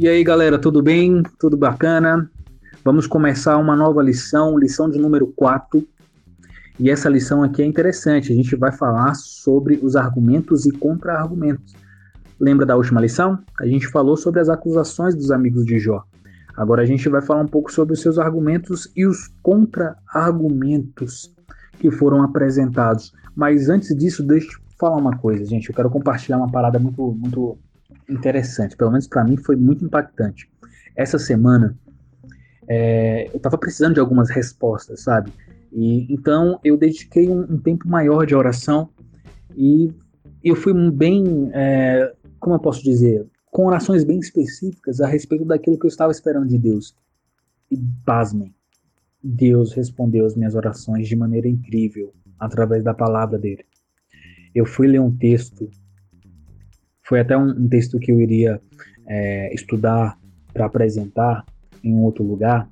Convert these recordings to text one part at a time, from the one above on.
E aí, galera, tudo bem? Tudo bacana? Vamos começar uma nova lição, lição de número 4. E essa lição aqui é interessante. A gente vai falar sobre os argumentos e contra-argumentos. Lembra da última lição? A gente falou sobre as acusações dos amigos de Jó. Agora a gente vai falar um pouco sobre os seus argumentos e os contra-argumentos que foram apresentados. Mas antes disso, deixa eu falar uma coisa, gente. Eu quero compartilhar uma parada muito, muito interessante. Pelo menos para mim foi muito impactante. Essa semana é, eu estava precisando de algumas respostas, sabe? E então eu dediquei um, um tempo maior de oração e eu fui bem, é, como eu posso dizer, com orações bem específicas a respeito daquilo que eu estava esperando de Deus. E pasmem, Deus respondeu as minhas orações de maneira incrível através da palavra dele eu fui ler um texto, foi até um, texto que eu iria é, estudar para apresentar em um outro lugar,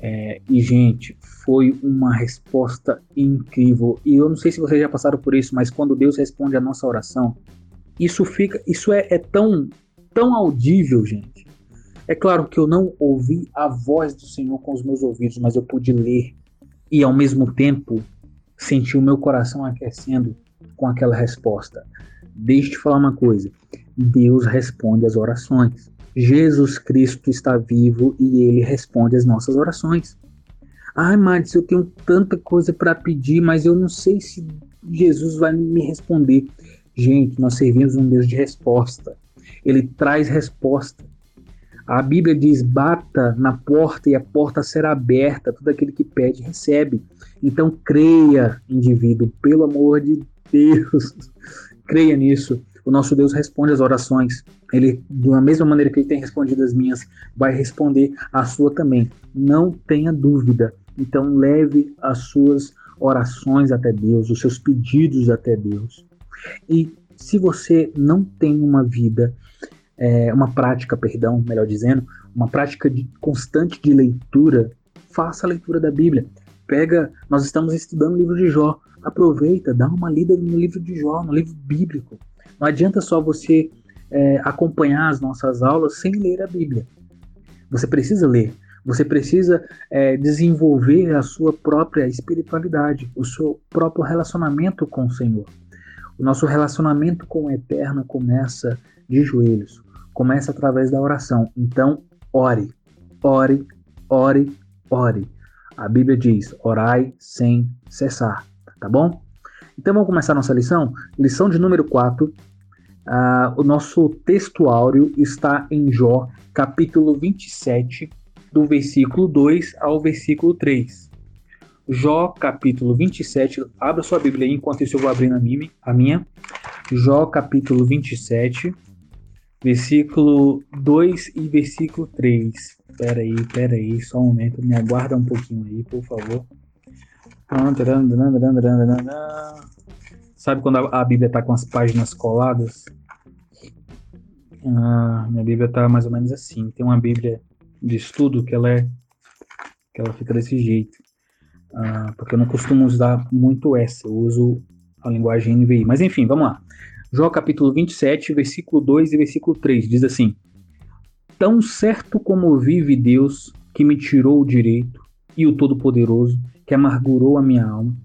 é, e gente, foi uma resposta incrível. E eu não sei se vocês já passaram por isso, mas quando Deus responde a nossa oração, isso fica, isso é, é tão, tão audível, gente. É claro que eu não ouvi a voz do Senhor com os meus ouvidos, mas eu pude ler e ao mesmo tempo sentir o meu coração aquecendo com aquela resposta. Deixa eu te falar uma coisa: Deus responde às orações. Jesus Cristo está vivo e ele responde às nossas orações. Ai, Mads, eu tenho tanta coisa para pedir, mas eu não sei se Jesus vai me responder. Gente, nós servimos um Deus de resposta. Ele traz resposta. A Bíblia diz: bata na porta e a porta será aberta. Todo aquele que pede, recebe. Então, creia, indivíduo, pelo amor de Deus. Creia nisso. O nosso Deus responde às orações. Ele, da mesma maneira que ele tem respondido as minhas, vai responder a sua também. Não tenha dúvida. Então, leve as suas orações até Deus, os seus pedidos até Deus. E se você não tem uma vida, é, uma prática, perdão, melhor dizendo, uma prática de, constante de leitura, faça a leitura da Bíblia. Pega, nós estamos estudando o livro de Jó aproveita, dá uma lida no livro de Jó, no livro bíblico. Não adianta só você é, acompanhar as nossas aulas sem ler a Bíblia. Você precisa ler. Você precisa é, desenvolver a sua própria espiritualidade, o seu próprio relacionamento com o Senhor. O nosso relacionamento com o Eterno começa de joelhos, começa através da oração. Então, ore, ore, ore, ore. A Bíblia diz: orai sem cessar tá bom? Então vamos começar nossa lição? Lição de número 4. Uh, ah, o nosso texto está em Jó, capítulo 27, do versículo 2 ao versículo 3. Jó, capítulo 27. Abra sua Bíblia aí enquanto isso eu vou abrindo. A minha. Jó, capítulo 27, versículo 2 e versículo 3. Pera aí, pera aí, só um momento, me aguarda um pouquinho aí, por favor. Sabe quando a, Bíblia está com as páginas coladas? Ah, minha Bíblia está mais ou menos assim. Tem uma Bíblia de estudo que ela é que ela fica desse jeito. Ah, porque eu não costumo usar muito essa, eu uso a linguagem NVI. Mas enfim, vamos lá. Jó capítulo 27, versículo 2 e versículo 3 diz assim: Tão certo como vive Deus que me tirou o direito e o Todo-Poderoso que amargurou a minha alma.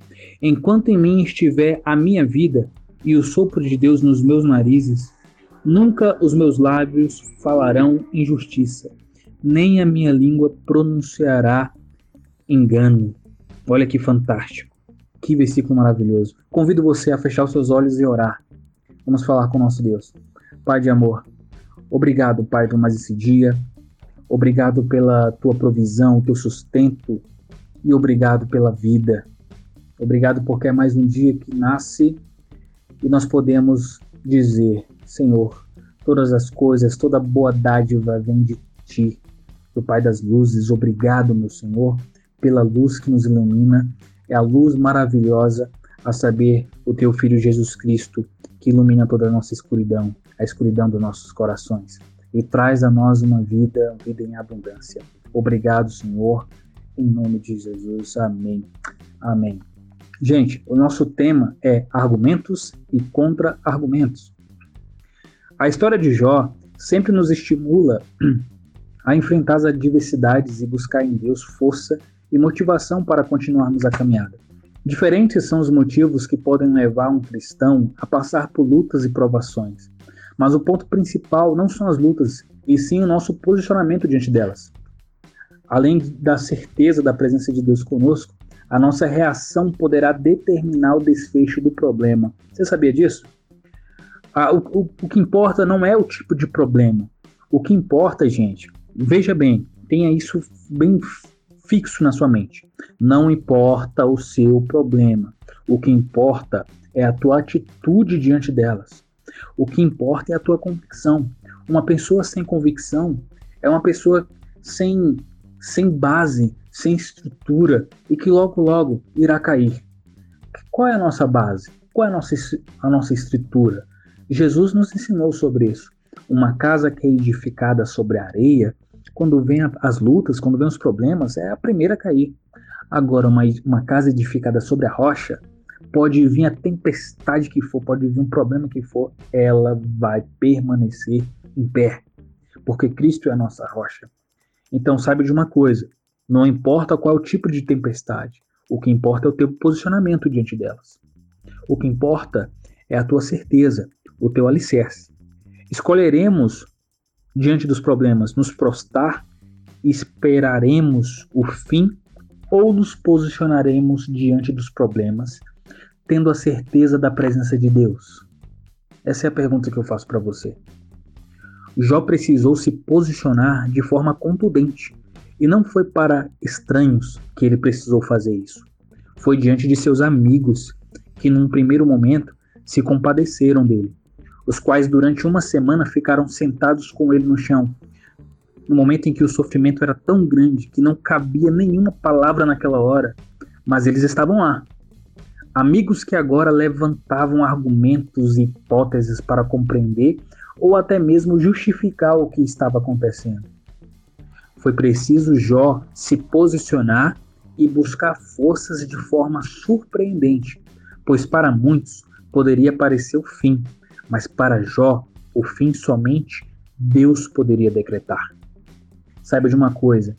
Enquanto em mim estiver a minha vida e o sopro de Deus nos meus narizes, nunca os meus lábios falarão injustiça, nem a minha língua pronunciará engano. Olha que fantástico. Que versículo maravilhoso. Convido você a fechar os seus olhos e orar. Vamos falar com nosso Deus. Pai de amor, obrigado, Pai, por mais esse dia. Obrigado pela tua provisão, teu sustento, e obrigado pela vida. Obrigado porque é mais um dia que nasce e nós podemos dizer: Senhor, todas as coisas, toda boa dádiva vem de ti, do Pai das luzes. Obrigado, meu Senhor, pela luz que nos ilumina. É a luz maravilhosa, a saber, o teu Filho Jesus Cristo, que ilumina toda a nossa escuridão, a escuridão dos nossos corações, e traz a nós uma vida, uma vida em abundância. Obrigado, Senhor em nome de Jesus. Amém. Amém. Gente, o nosso tema é argumentos e contra-argumentos. A história de Jó sempre nos estimula a enfrentar as adversidades e buscar em Deus força e motivação para continuarmos a caminhada. Diferentes são os motivos que podem levar um cristão a passar por lutas e provações, mas o ponto principal não são as lutas, e sim o nosso posicionamento diante delas. Além da certeza da presença de Deus conosco, a nossa reação poderá determinar o desfecho do problema. Você sabia disso? Ah, o, o, o que importa não é o tipo de problema. O que importa, gente, veja bem, tenha isso bem fixo na sua mente. Não importa o seu problema. O que importa é a tua atitude diante delas. O que importa é a tua convicção. Uma pessoa sem convicção é uma pessoa sem, sem base, sem estrutura e que logo logo irá cair. Qual é a nossa base? Qual é a nossa, a nossa estrutura? Jesus nos ensinou sobre isso. Uma casa que é edificada sobre areia, quando vem as lutas, quando vem os problemas, é a primeira a cair. Agora, uma, uma casa edificada sobre a rocha, pode vir a tempestade que for, pode vir um problema que for, ela vai permanecer em pé, porque Cristo é a nossa rocha. Então, saiba de uma coisa: não importa qual é o tipo de tempestade, o que importa é o teu posicionamento diante delas. O que importa é a tua certeza, o teu alicerce. Escolheremos, diante dos problemas, nos prostrar, esperaremos o fim ou nos posicionaremos diante dos problemas, tendo a certeza da presença de Deus? Essa é a pergunta que eu faço para você. Jó precisou se posicionar de forma contundente e não foi para estranhos que ele precisou fazer isso. Foi diante de seus amigos, que num primeiro momento se compadeceram dele, os quais durante uma semana ficaram sentados com ele no chão, no momento em que o sofrimento era tão grande que não cabia nenhuma palavra naquela hora, mas eles estavam lá. Amigos que agora levantavam argumentos e hipóteses para compreender ou até mesmo justificar o que estava acontecendo. Foi preciso Jó se posicionar e buscar forças de forma surpreendente, pois para muitos poderia parecer o fim, mas para Jó o fim somente Deus poderia decretar. Saiba de uma coisa: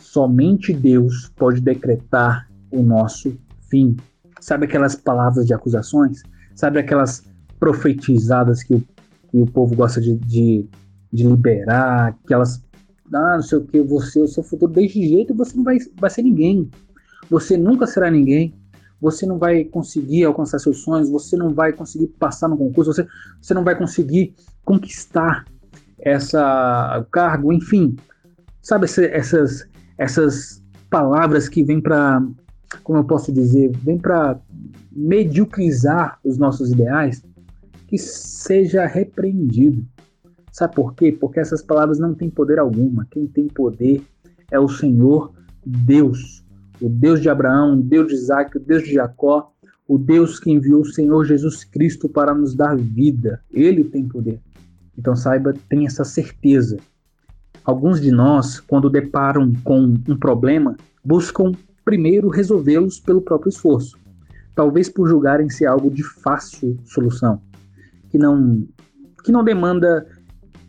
somente Deus pode decretar o nosso fim. Sabe aquelas palavras de acusações? Sabe aquelas profetizadas que o, que o povo gosta de, de, de liberar? Aquelas ah, não sei o que, você, o seu futuro desse jeito, você não vai, vai ser ninguém. Você nunca será ninguém. Você não vai conseguir alcançar seus sonhos, você não vai conseguir passar no concurso, você, você não vai conseguir conquistar essa cargo, enfim. Sabe essa, essas essas palavras que vêm para, como eu posso dizer, vêm para mediocrizar os nossos ideais, que seja repreendido. Sabe por quê? Porque essas palavras não têm poder alguma. Quem tem poder é o Senhor Deus, o Deus de Abraão, o Deus de Isaac, o Deus de Jacó, o Deus que enviou o Senhor Jesus Cristo para nos dar vida. Ele tem poder. Então saiba, tenha essa certeza. Alguns de nós, quando deparam com um problema, buscam primeiro resolvê-los pelo próprio esforço, talvez por julgarem ser algo de fácil solução, que não que não demanda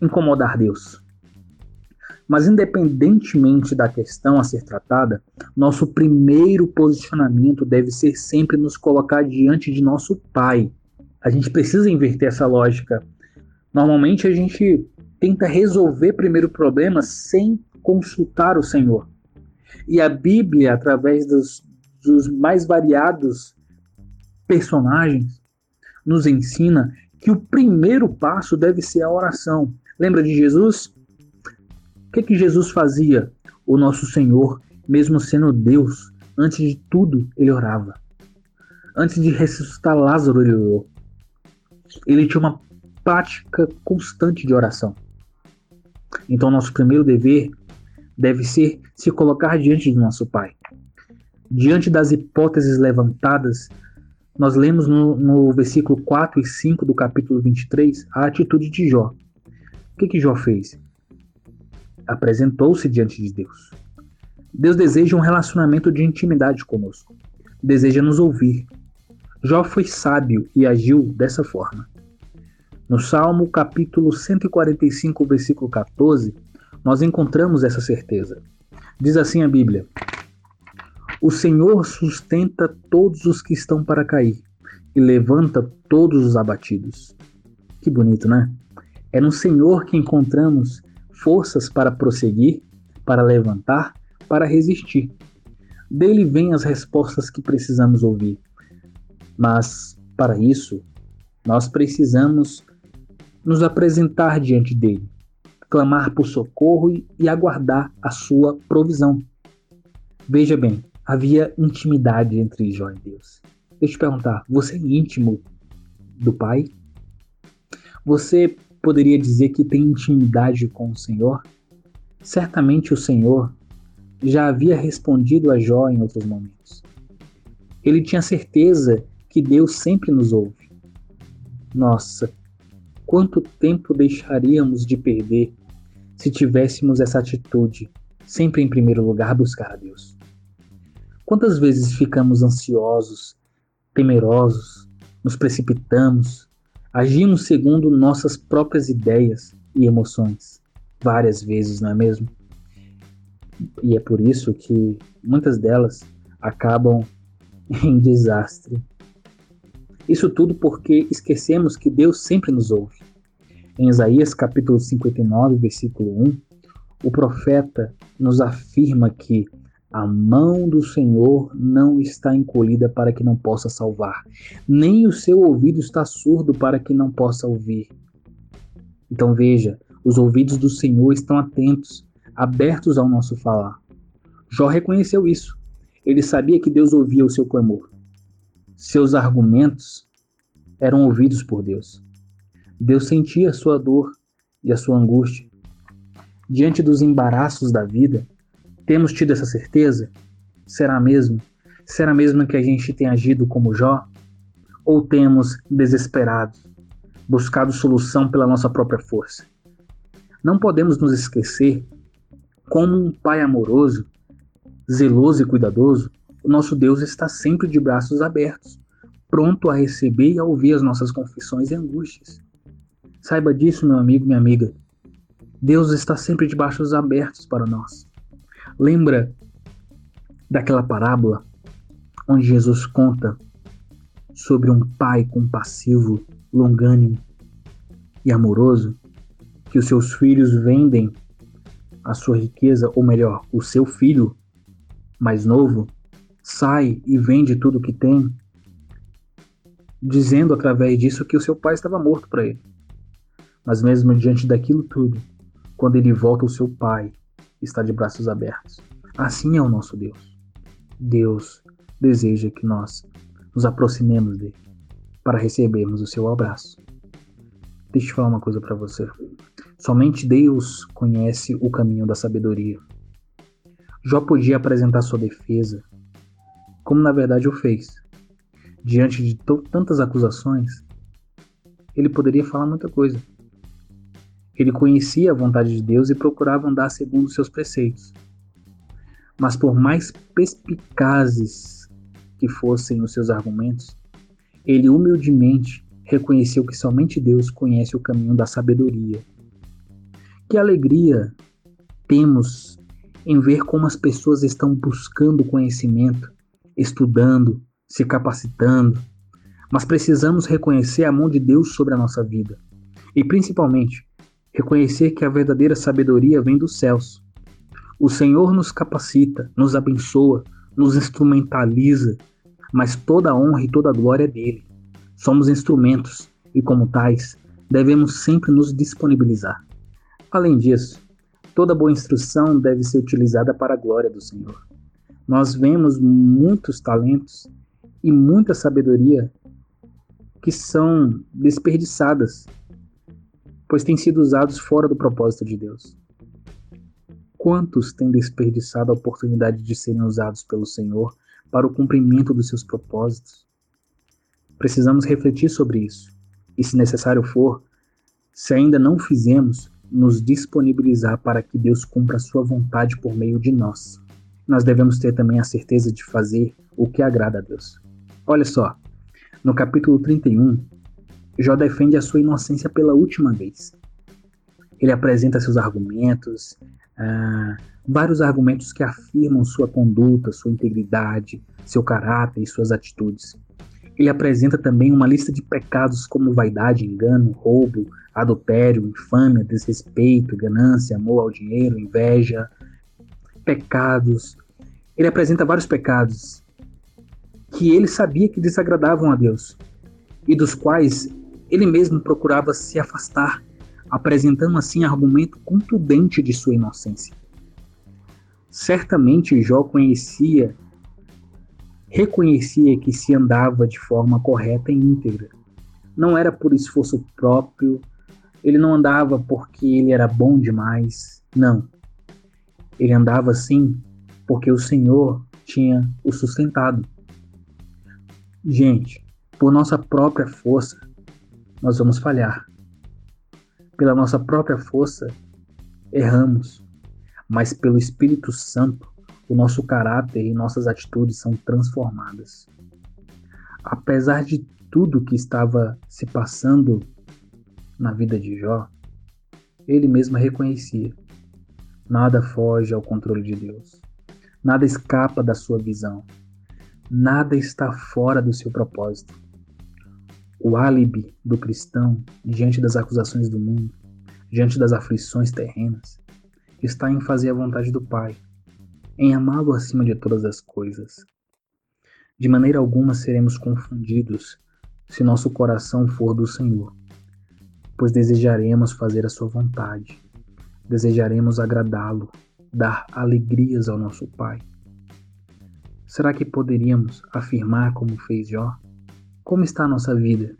incomodar Deus. Mas, independentemente da questão a ser tratada, nosso primeiro posicionamento deve ser sempre nos colocar diante de nosso Pai. A gente precisa inverter essa lógica. Normalmente a gente tenta resolver primeiro o problema sem consultar o Senhor. E a Bíblia, através dos, dos mais variados personagens, nos ensina que o primeiro passo deve ser a oração. Lembra de Jesus? O que, que Jesus fazia? O nosso Senhor, mesmo sendo Deus, antes de tudo, ele orava. Antes de ressuscitar Lázaro, ele orou. Ele tinha uma prática constante de oração. Então, nosso primeiro dever deve ser se colocar diante do nosso Pai. Diante das hipóteses levantadas, nós lemos no, no versículo 4 e 5 do capítulo 23 a atitude de Jó. O que, que Jó fez? Apresentou-se diante de Deus. Deus deseja um relacionamento de intimidade conosco. Deseja nos ouvir. Jó foi sábio e agiu dessa forma. No Salmo capítulo 145, versículo 14, nós encontramos essa certeza. Diz assim a Bíblia: O Senhor sustenta todos os que estão para cair e levanta todos os abatidos. Que bonito, né? É no Senhor que encontramos forças para prosseguir, para levantar, para resistir. Dele vêm as respostas que precisamos ouvir. Mas, para isso, nós precisamos nos apresentar diante dele, clamar por socorro e aguardar a sua provisão. Veja bem, havia intimidade entre Jó e Deus. Deixa eu te perguntar, você é íntimo do Pai? Você poderia dizer que tem intimidade com o Senhor? Certamente o Senhor já havia respondido a Jó em outros momentos. Ele tinha certeza que Deus sempre nos ouve. Nossa, quanto tempo deixaríamos de perder se tivéssemos essa atitude, sempre em primeiro lugar buscar a Deus? Quantas vezes ficamos ansiosos, temerosos, nos precipitamos, agimos segundo nossas próprias ideias e emoções? Várias vezes, não é mesmo? E é por isso que muitas delas acabam em desastre. Isso tudo porque esquecemos que Deus sempre nos ouve. Em Isaías capítulo 59, versículo 1, o profeta nos afirma que a mão do Senhor não está encolhida para que não possa salvar, nem o seu ouvido está surdo para que não possa ouvir. Então veja, os ouvidos do Senhor estão atentos, abertos ao nosso falar. Jó reconheceu isso. Ele sabia que Deus ouvia o seu clamor. Seus argumentos eram ouvidos por Deus. Deus sentia a sua dor e a sua angústia. Diante dos embaraços da vida, temos tido essa certeza? Será mesmo? Será mesmo que a gente tem agido como Jó? Ou temos desesperado, buscado solução pela nossa própria força? Não podemos nos esquecer como um pai amoroso, zeloso e cuidadoso, o nosso Deus está sempre de braços abertos, pronto a receber e a ouvir as nossas confissões e angústias. Saiba disso, meu amigo, minha amiga. Deus está sempre de braços abertos para nós. Lembra daquela parábola onde Jesus conta sobre um pai compassivo, longânimo e amoroso, que os seus filhos vendem a sua riqueza, ou melhor, o seu filho mais novo sai e vende tudo que tem, dizendo através disso que o seu pai estava morto para ele. Mas mesmo diante daquilo tudo, quando ele volta, o seu pai está de braços abertos. Assim é o nosso Deus. Deus deseja que nós nos aproximemos dele para recebermos o seu abraço. Deixa eu falar uma coisa para você. Somente Deus conhece o caminho da sabedoria. Jó podia apresentar sua defesa, como na verdade o fez. Diante de tantas acusações, ele poderia falar muita coisa. Ele conhecia a vontade de Deus e procurava andar segundo seus preceitos. Mas por mais perspicazes que fossem os seus argumentos, ele humildemente reconheceu que somente Deus conhece o caminho da sabedoria. Que alegria temos em ver como as pessoas estão buscando conhecimento, estudando, se capacitando, mas precisamos reconhecer a mão de Deus sobre a nossa vida. E, principalmente, reconhecer que a verdadeira sabedoria vem dos céus. O Senhor nos capacita, nos abençoa, nos instrumentaliza, mas toda a honra e toda a glória é dele. Somos instrumentos e, como tais, devemos sempre nos disponibilizar. Além disso, toda boa instrução deve ser utilizada para a glória do Senhor. Nós vemos muitos talentos e muita sabedoria que são desperdiçadas, pois têm sido usados fora do propósito de Deus. Quantos têm desperdiçado a oportunidade de serem usados pelo Senhor para o cumprimento dos seus propósitos? Precisamos refletir sobre isso e, se necessário for, se ainda não fizemos, nos disponibilizar para que Deus cumpra a sua vontade por meio de nós. Nós devemos ter também a certeza de fazer o que agrada a Deus. Olha só, no capítulo 31, Jó defende a sua inocência pela última vez. Ele apresenta seus argumentos, ah, vários argumentos que afirmam sua conduta, sua integridade, seu caráter e suas atitudes. Ele apresenta também uma lista de pecados como vaidade, engano, roubo, adultério, infâmia, desrespeito, ganância, amor ao dinheiro, inveja, pecados. Ele apresenta vários pecados que ele sabia que desagradavam a Deus e dos quais ele mesmo procurava se afastar, apresentando assim argumento contundente de sua inocência. Certamente Jó conhecia, reconhecia que se andava de forma correta e íntegra. Não era por esforço próprio, ele não andava porque ele era bom demais, não. Ele andava assim porque o Senhor tinha o sustentado. Gente, por nossa própria força, nós vamos falhar. Pela nossa própria força, erramos mas pelo Espírito Santo, o nosso caráter e nossas atitudes são transformadas. Apesar de tudo que estava se passando na vida de Jó, ele mesmo reconhecia: nada foge ao controle de Deus, nada escapa da sua visão, nada está fora do seu propósito. O álibi do cristão diante das acusações do mundo, diante das aflições terrenas, está em fazer a vontade do Pai, em amá-lo acima de todas as coisas. De maneira alguma seremos confundidos se nosso coração for do Senhor, pois desejaremos fazer a Sua vontade, desejaremos agradá-lo, dar alegrias ao nosso Pai. Será que poderíamos afirmar como fez Jó? Como está a nossa vida?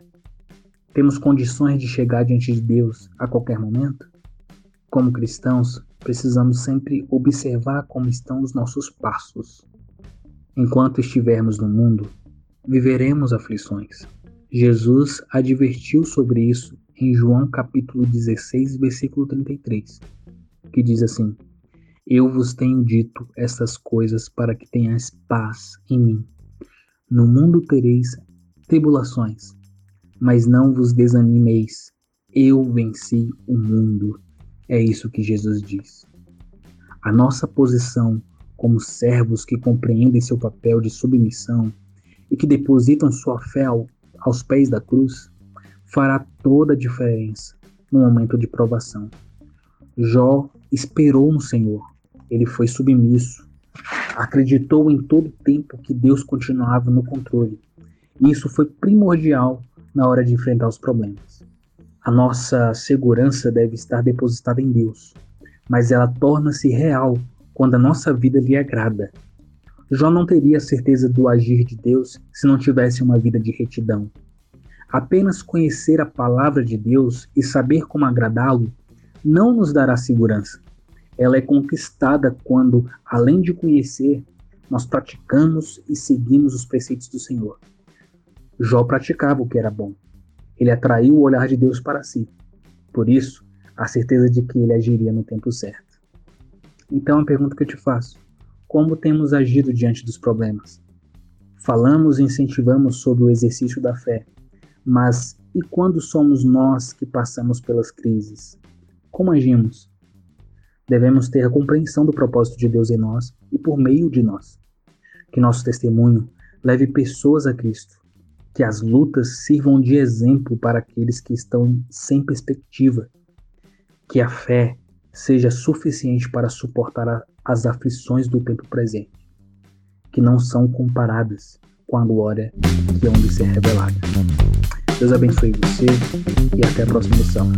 Temos condições de chegar diante de Deus a qualquer momento? Como cristãos, precisamos sempre observar como estão os nossos passos. Enquanto estivermos no mundo, viveremos aflições. Jesus advertiu sobre isso em João capítulo 16, versículo 33, que diz assim: Eu vos tenho dito estas coisas para que tenhais paz em mim. No mundo tereis tribulações, mas não vos desanimeis. Eu venci o mundo. É isso que Jesus diz. A nossa posição como servos que compreendem seu papel de submissão e que depositam sua fé ao, aos pés da cruz fará toda a diferença no momento de provação. Jó esperou no Senhor, ele foi submisso, acreditou em todo o tempo que Deus continuava no controle. E isso foi primordial na hora de enfrentar os problemas. A nossa segurança deve estar depositada em Deus, mas ela torna-se real quando a nossa vida lhe agrada. Jó não teria certeza do agir de Deus se não tivesse uma vida de retidão. Apenas conhecer a palavra de Deus e saber como agradá-lo não nos dará segurança. Ela é conquistada quando, além de conhecer, nós praticamos e seguimos os preceitos do Senhor. Jó praticava o que era bom, ele atraiu o olhar de Deus para si. Por isso, a certeza de que ele agiria no tempo certo. Então, a pergunta que eu te faço: como temos agido diante dos problemas? Falamos e incentivamos sobre o exercício da fé, mas e quando somos nós que passamos pelas crises? Como agimos? Devemos ter a compreensão do propósito de Deus em nós e por meio de nós. Que nosso testemunho leve pessoas a Cristo que as lutas sirvam de exemplo para aqueles que estão sem perspectiva, que a fé seja suficiente para suportar a, as aflições do tempo presente, que não são comparadas com a glória que hão de ser revelada. Deus abençoe você e até a próxima lição.